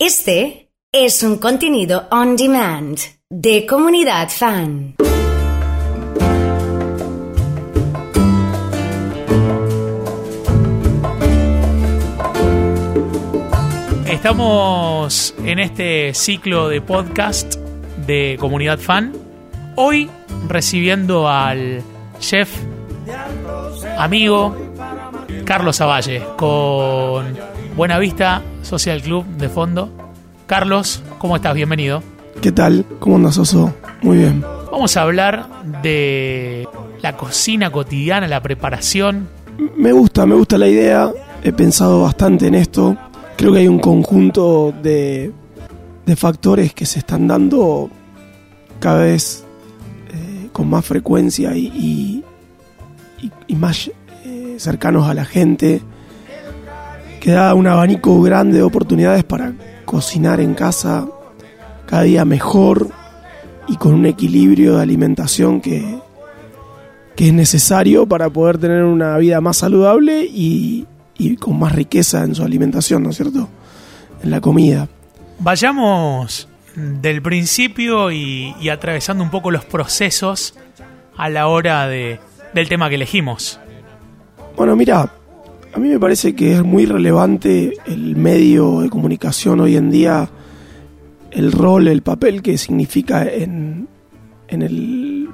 Este es un contenido on demand de comunidad fan. Estamos en este ciclo de podcast de comunidad fan. Hoy recibiendo al chef, amigo Carlos Avalle, con Buena Vista Social Club de fondo. Carlos, ¿cómo estás? Bienvenido. ¿Qué tal? ¿Cómo andas, Oso? Muy bien. Vamos a hablar de la cocina cotidiana, la preparación. Me gusta, me gusta la idea. He pensado bastante en esto. Creo que hay un conjunto de, de factores que se están dando cada vez eh, con más frecuencia y, y, y más eh, cercanos a la gente, que da un abanico grande de oportunidades para cocinar en casa cada día mejor y con un equilibrio de alimentación que, que es necesario para poder tener una vida más saludable y, y con más riqueza en su alimentación, ¿no es cierto? En la comida. Vayamos del principio y, y atravesando un poco los procesos a la hora de, del tema que elegimos. Bueno, mira, a mí me parece que es muy relevante el medio de comunicación hoy en día, el rol, el papel que significa en, el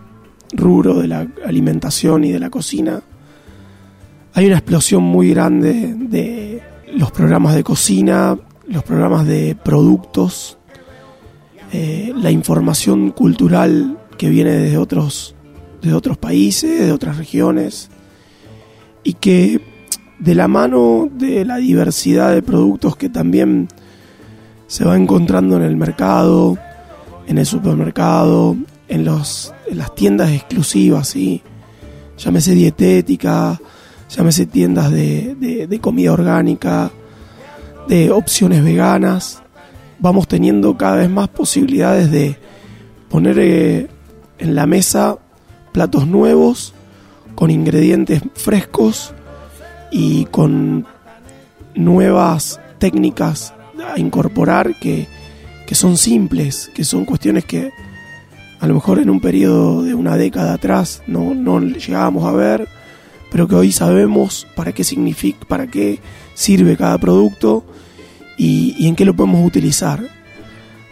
rubro de la alimentación y de la cocina. Hay una explosión muy grande de los programas de cocina, los programas de productos, eh, la información cultural que viene de otros, de otros países, de otras regiones, y que de la mano de la diversidad de productos que también se va encontrando en el mercado, en el supermercado, en, los, en las tiendas exclusivas, ¿sí? llámese dietética, llámese tiendas de, de, de comida orgánica, de opciones veganas, vamos teniendo cada vez más posibilidades de poner eh, en la mesa platos nuevos, con ingredientes frescos y con nuevas técnicas a incorporar que, que son simples, que son cuestiones que a lo mejor en un periodo de una década atrás no, no llegábamos a ver, pero que hoy sabemos para qué significa, para qué sirve cada producto y, y en qué lo podemos utilizar.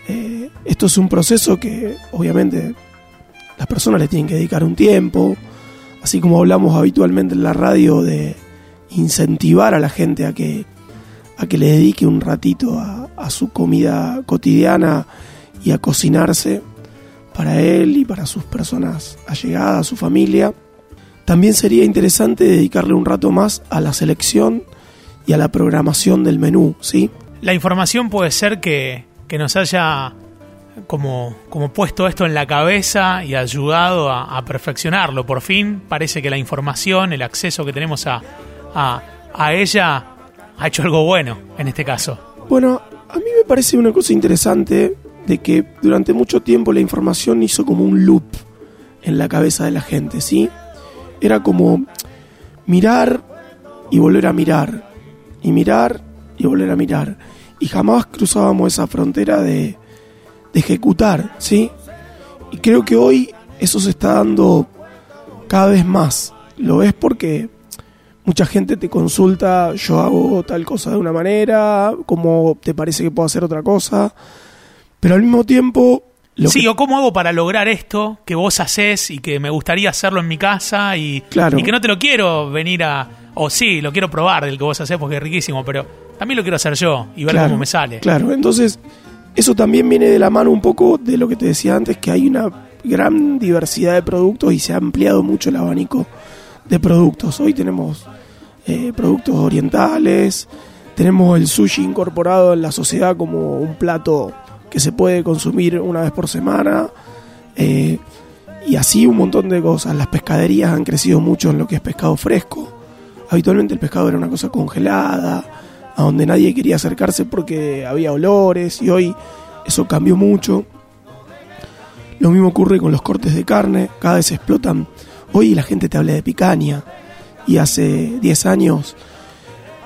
Eh, esto es un proceso que obviamente las personas le tienen que dedicar un tiempo, así como hablamos habitualmente en la radio de incentivar a la gente a que, a que le dedique un ratito a, su comida cotidiana y a cocinarse para él y para sus personas allegadas, su familia. También sería interesante dedicarle un rato más a la selección y a la programación del menú, ¿sí? La información puede ser que, que nos haya como, como puesto esto en la cabeza y ayudado a, perfeccionarlo. Por fin parece que la información, el acceso que tenemos a, a, a ella ha hecho algo bueno en este caso. Bueno, a mí me parece una cosa interesante de que durante mucho tiempo la información hizo como un loop en la cabeza de la gente, ¿sí? Era como mirar y volver a mirar, y mirar y volver a mirar. Y jamás cruzábamos esa frontera de, de ejecutar, ¿sí? Y creo que hoy eso se está dando cada vez más. Lo ves porque mucha gente te consulta, yo hago tal cosa de una manera, cómo te parece que puedo hacer otra cosa, pero al mismo tiempo... Lo sí, que... o cómo hago para lograr esto que vos haces y que me gustaría hacerlo en mi casa y, claro. y que no te lo quiero venir a... O sí, lo quiero probar del que vos haces porque es riquísimo, pero también lo quiero hacer yo y ver claro, cómo me sale. Claro, entonces eso también viene de la mano un poco de lo que te decía antes, que hay una gran diversidad de productos y se ha ampliado mucho el abanico de productos. Hoy tenemos eh, productos orientales, tenemos el sushi incorporado en la sociedad como un plato que se puede consumir una vez por semana. Eh, y así un montón de cosas. Las pescaderías han crecido mucho en lo que es pescado fresco. Habitualmente el pescado era una cosa congelada, a donde nadie quería acercarse porque había olores y hoy eso cambió mucho. Lo mismo ocurre con los cortes de carne, cada vez explotan. Hoy la gente te habla de picaña y hace 10 años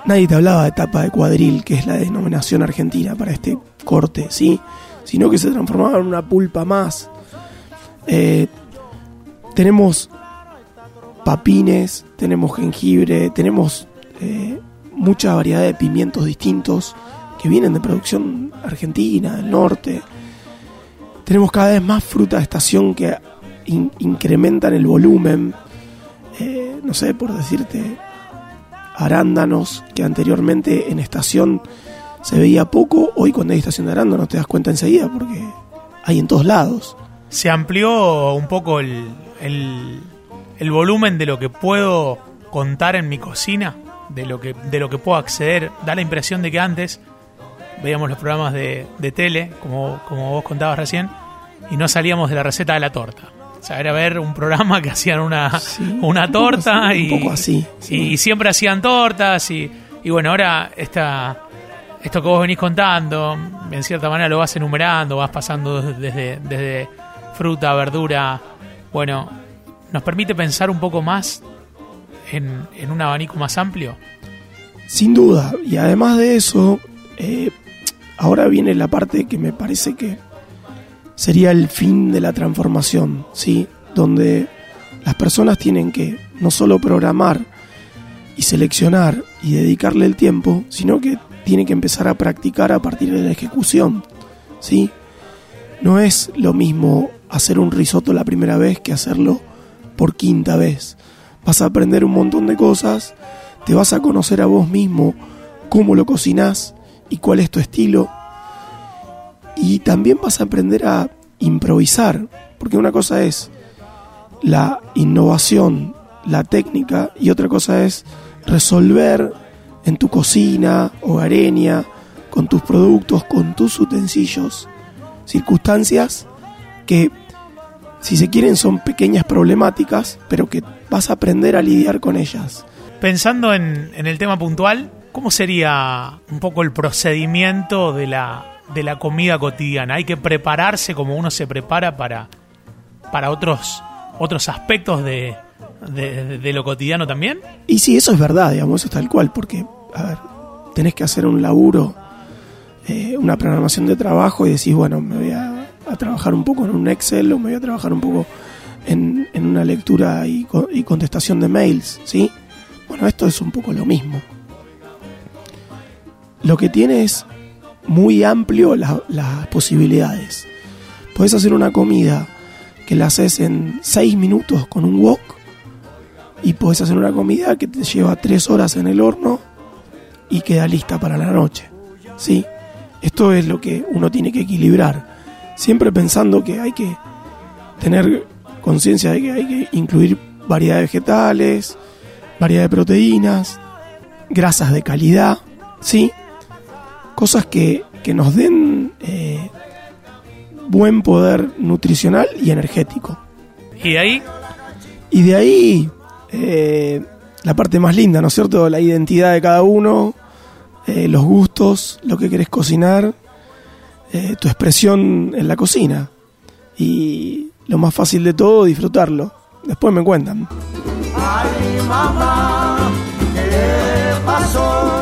nadie te hablaba de tapa de cuadril, que es la denominación argentina para este corte, ¿sí? Sino que se transformaba en una pulpa más. Eh, tenemos papines, tenemos jengibre, tenemos eh, mucha variedad de pimientos distintos que vienen de producción argentina, del norte. Tenemos cada vez más fruta de estación que incrementan el volumen. Eh, no sé, por decirte, arándanos, que anteriormente en estación se veía poco, hoy cuando hay estación de arándanos te das cuenta enseguida porque hay en todos lados. Se amplió un poco el, el, volumen de lo que puedo contar en mi cocina, de lo que, de lo que puedo acceder. Da la impresión de que antes veíamos los programas de, de tele, como, como vos contabas recién, y no salíamos de la receta de la torta. Sea, era ver un programa que hacían una, una torta y, un poco así, y siempre hacían tortas y, y bueno, ahora esta, esto que vos venís contando, en cierta manera lo vas enumerando, vas pasando desde, desde fruta, verdura, bueno, nos permite pensar un poco más en, en un abanico más amplio. Sin duda, y además de eso, eh, ahora viene la parte que me parece que sería el fin de la transformación, ¿sí? Donde las personas tienen que no solo programar y seleccionar y dedicarle el tiempo, sino que tienen que empezar a practicar a partir de la ejecución, ¿sí? No es lo mismo hacer un risotto la primera vez que hacerlo por quinta vez. Vas a aprender un montón de cosas, te vas a conocer a vos mismo, cómo lo cocinás y cuál es tu estilo, y también vas a aprender a improvisar, porque una cosa es la innovación, la técnica, y otra cosa es resolver en tu cocina hogareña, con tus productos, con tus utensilios, circunstancias que, si se quieren, son pequeñas problemáticas, pero que vas a aprender a lidiar con ellas. Pensando en, en el tema puntual, ¿cómo sería un poco el procedimiento de la de la comida cotidiana. Hay que prepararse como uno se prepara para, para otros, otros aspectos de, de, lo cotidiano también. Y sí, eso es verdad, digamos, eso es tal cual, porque, a tenés que hacer un laburo, eh, una programación de trabajo y decís, bueno, me voy a, trabajar un poco en un Excel o me voy a trabajar un poco en, en una lectura y, y contestación de mails, ¿sí? Bueno, esto es un poco lo mismo. Lo que tiene es muy amplio las posibilidades. Puedes hacer una comida que la haces en 6 minutos con un wok y puedes hacer una comida que te lleva 3 horas en el horno y queda lista para la noche. ¿Sí? Esto es lo que uno tiene que equilibrar. Siempre pensando que hay que tener conciencia de que hay que incluir variedad de vegetales, variedad de proteínas, grasas de calidad, ¿sí? Cosas que, nos den eh, buen poder nutricional y energético. ¿Y de ahí? Y de ahí eh, la parte más linda, ¿no es cierto? La identidad de cada uno, eh, los gustos, lo que querés cocinar, tu expresión en la cocina. Y lo más fácil de todo, disfrutarlo. Después me cuentan. Ay, mamá, ¿qué pasó?